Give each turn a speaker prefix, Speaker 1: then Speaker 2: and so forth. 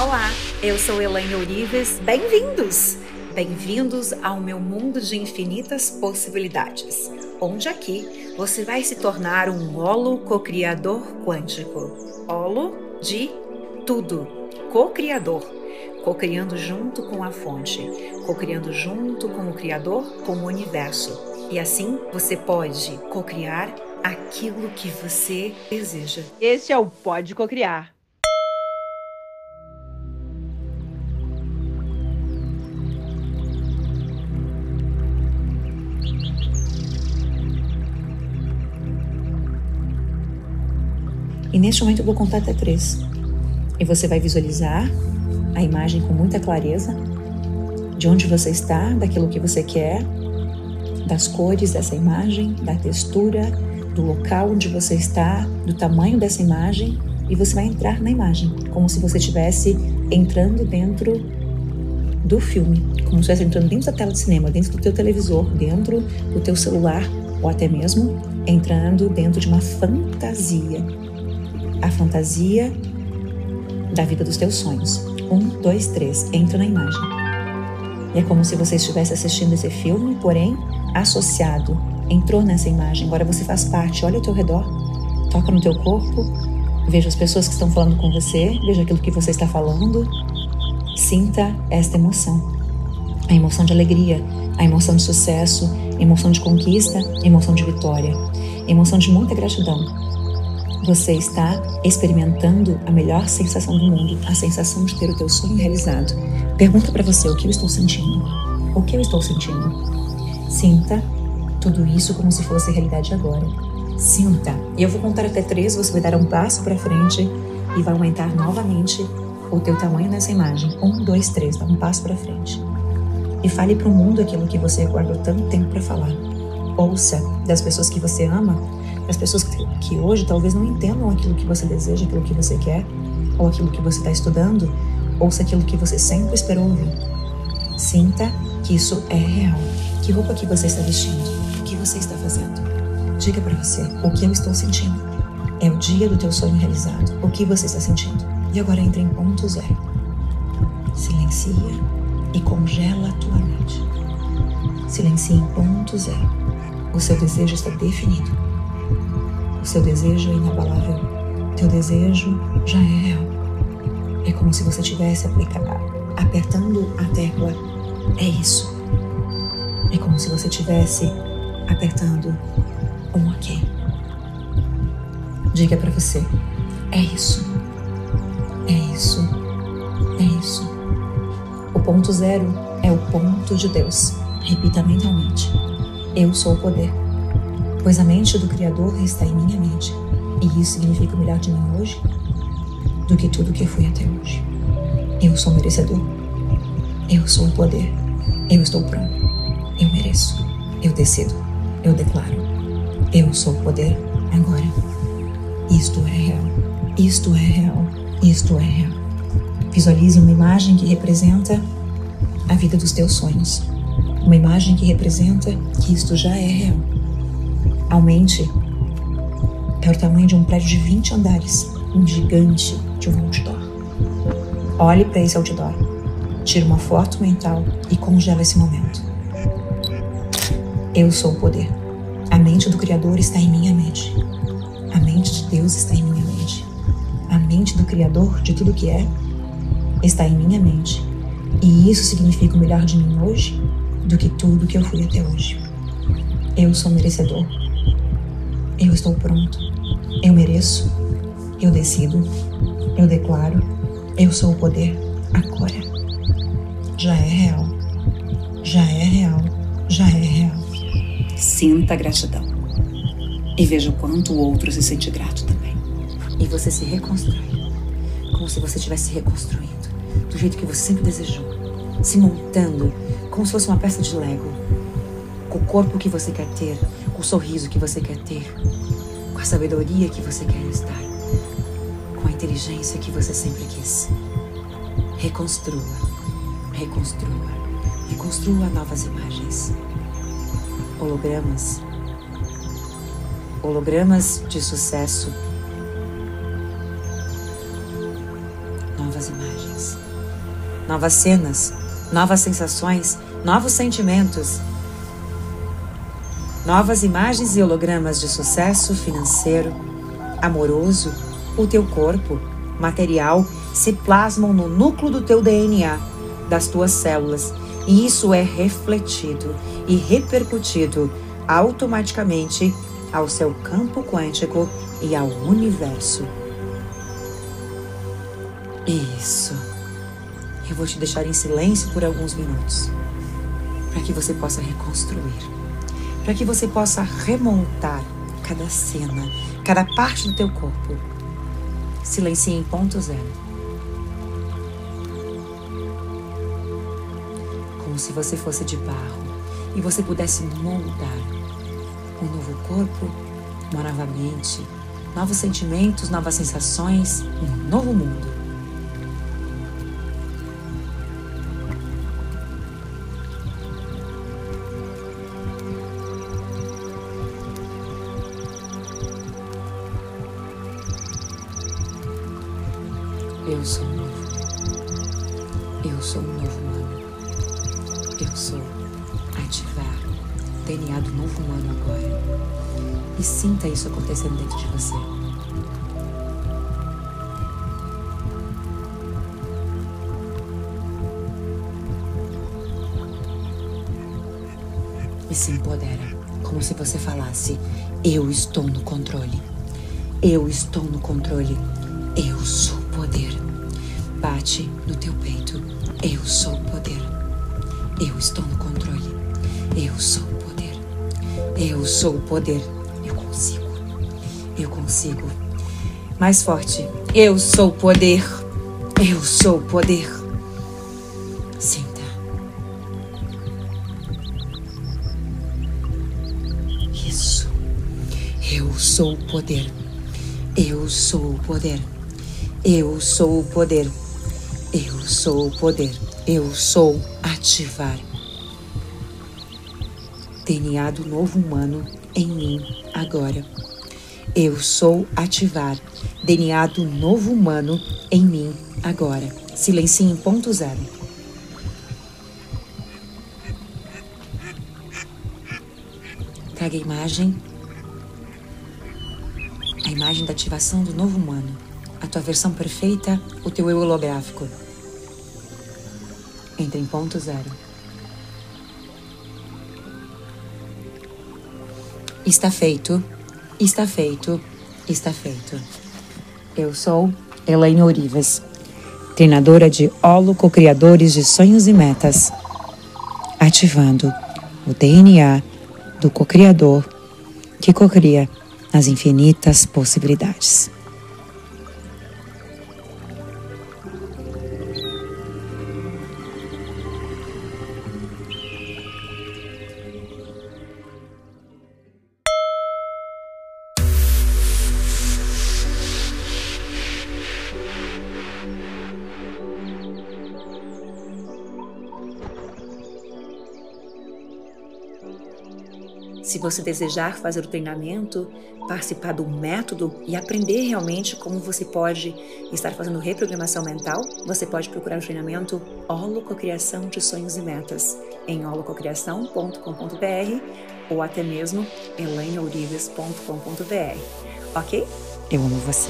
Speaker 1: Olá, eu sou Elaine Orives. Bem-vindos! Bem-vindos ao meu mundo de infinitas possibilidades, onde aqui você vai se tornar um holo co-criador quântico. Holo de tudo, co-criador, co-criando junto com a fonte, co-criando junto com o Criador, com o universo. E assim você pode co-criar aquilo que você deseja.
Speaker 2: Esse é o Pode Cocriar.
Speaker 1: E neste momento eu vou contar até três. E você vai visualizar a imagem com muita clareza de onde você está, daquilo que você quer, das cores dessa imagem, da textura, do local onde você está, do tamanho dessa imagem, e você vai entrar na imagem, como se você estivesse entrando dentro do filme, como se estivesse entrando dentro da tela de cinema, dentro do teu televisor, dentro do teu celular, ou até mesmo entrando dentro de uma fantasia a fantasia da vida dos teus sonhos. Um, dois, três, entra na imagem. E é como se você estivesse assistindo esse filme, porém associado, entrou nessa imagem. Agora você faz parte. Olha ao teu redor, toca no teu corpo, veja as pessoas que estão falando com você, veja aquilo que você está falando. Sinta esta emoção. A emoção de alegria, a emoção de sucesso, emoção de conquista, emoção de vitória, emoção de muita gratidão você está experimentando a melhor sensação do mundo, a sensação de ter o teu sonho realizado. Pergunta para você o que eu estou sentindo. O que eu estou sentindo? Sinta tudo isso como se fosse realidade agora. Sinta. E eu vou contar até três, você vai dar um passo para frente e vai aumentar novamente o teu tamanho nessa imagem. Um, dois, três, dá um passo para frente. E fale para o mundo aquilo que você guardou tanto tempo para falar. Ouça das pessoas que você ama as pessoas que, que hoje talvez não entendam aquilo que você deseja, aquilo que você quer, ou aquilo que você está estudando, ouça aquilo que você sempre esperou ouvir. Sinta que isso é real. Que roupa que você está vestindo? O que você está fazendo? Diga para você o que eu estou sentindo. É o dia do teu sonho realizado. O que você está sentindo? E agora entra em ponto zero. Silencia e congela a tua mente. Silencie em ponto zero. O seu desejo está definido. Seu desejo é inabalável. Teu desejo já é real. É como se você tivesse apertando a tecla. É isso. É como se você tivesse apertando um ok. Diga para você: é isso. É isso. É isso. O ponto zero é o ponto de Deus. Repita mentalmente: Eu sou o poder pois a mente do Criador está em minha mente, e isso significa melhor de mim hoje do que tudo que fui até hoje. Eu sou merecedor. Eu sou o poder. Eu estou pronto. Eu mereço. Eu decido. Eu declaro. Eu sou o poder agora. Isto é real. Isto é real. Isto é real. Visualize uma imagem que representa a vida dos teus sonhos. Uma imagem que representa que isto já é real Aumente para o tamanho de um prédio de 20 andares, um gigante de um outdoor. Olhe para esse outdoor, tire uma foto mental e congela esse momento. Eu sou o poder. A mente do Criador está em minha mente. A mente de Deus está em minha mente. A mente do Criador de tudo que é está em minha mente. E isso significa o melhor de mim hoje do que tudo que eu fui até hoje. Eu sou merecedor eu estou pronto. Eu mereço. Eu decido. Eu declaro. Eu sou o poder agora. Já é real. Já é real. Já é real.
Speaker 3: Sinta a gratidão. E veja o quanto o outro se sente grato também.
Speaker 1: E você se reconstrói. Como se você estivesse se reconstruindo. Do jeito que você sempre desejou. Se montando como se fosse uma peça de Lego. Com o corpo que você quer ter, com o sorriso que você quer ter, com a sabedoria que você quer estar, com a inteligência que você sempre quis. Reconstrua, reconstrua, reconstrua novas imagens. Hologramas. Hologramas de sucesso. novas imagens, novas cenas, novas sensações, novos sentimentos, novas imagens e hologramas de sucesso financeiro, amoroso, o teu corpo, material, se plasmam no núcleo do teu DNA, das tuas células, e isso é refletido e repercutido automaticamente ao seu campo quântico e ao universo. Isso. Eu vou te deixar em silêncio por alguns minutos, para que você possa reconstruir, para que você possa remontar cada cena, cada parte do teu corpo. Silencie em ponto zero. Como se você fosse de barro e você pudesse moldar um novo corpo, uma nova mente, novos sentimentos, novas sensações, um novo mundo. Eu sou novo. Eu sou um novo humano. Eu sou ativar o DNA do novo humano agora. E sinta isso acontecendo dentro de você. E se empodera, como se você falasse: Eu estou no controle. Eu estou no controle. Eu sou. Bate no teu peito. Eu sou poder. Eu estou no controle. Eu sou poder. Eu sou o poder. Eu consigo. Eu consigo. Mais forte. Eu sou poder. Eu sou poder. Sinta. Isso. Eu sou o poder. Eu sou o poder. Eu sou o poder. Sou o poder. Eu sou ativar. DNA do novo humano em mim agora. Eu sou ativar. DNA do novo humano em mim agora. Silencie em ponto zero. Traga a imagem. A imagem da ativação do novo humano a tua versão perfeita, o teu eu holográfico. Entra em ponto zero. Está feito, está feito, está feito. Eu sou Elaine Orivas, treinadora de Holo Co-Criadores de Sonhos e Metas, ativando o DNA do co-criador que cocria as infinitas possibilidades. Se você desejar fazer o treinamento, participar do método e aprender realmente como você pode estar fazendo reprogramação mental, você pode procurar o treinamento Holococriação de Sonhos e Metas em holococriação.com.br ou até mesmo elaineourives.com.br. Ok? Eu amo você.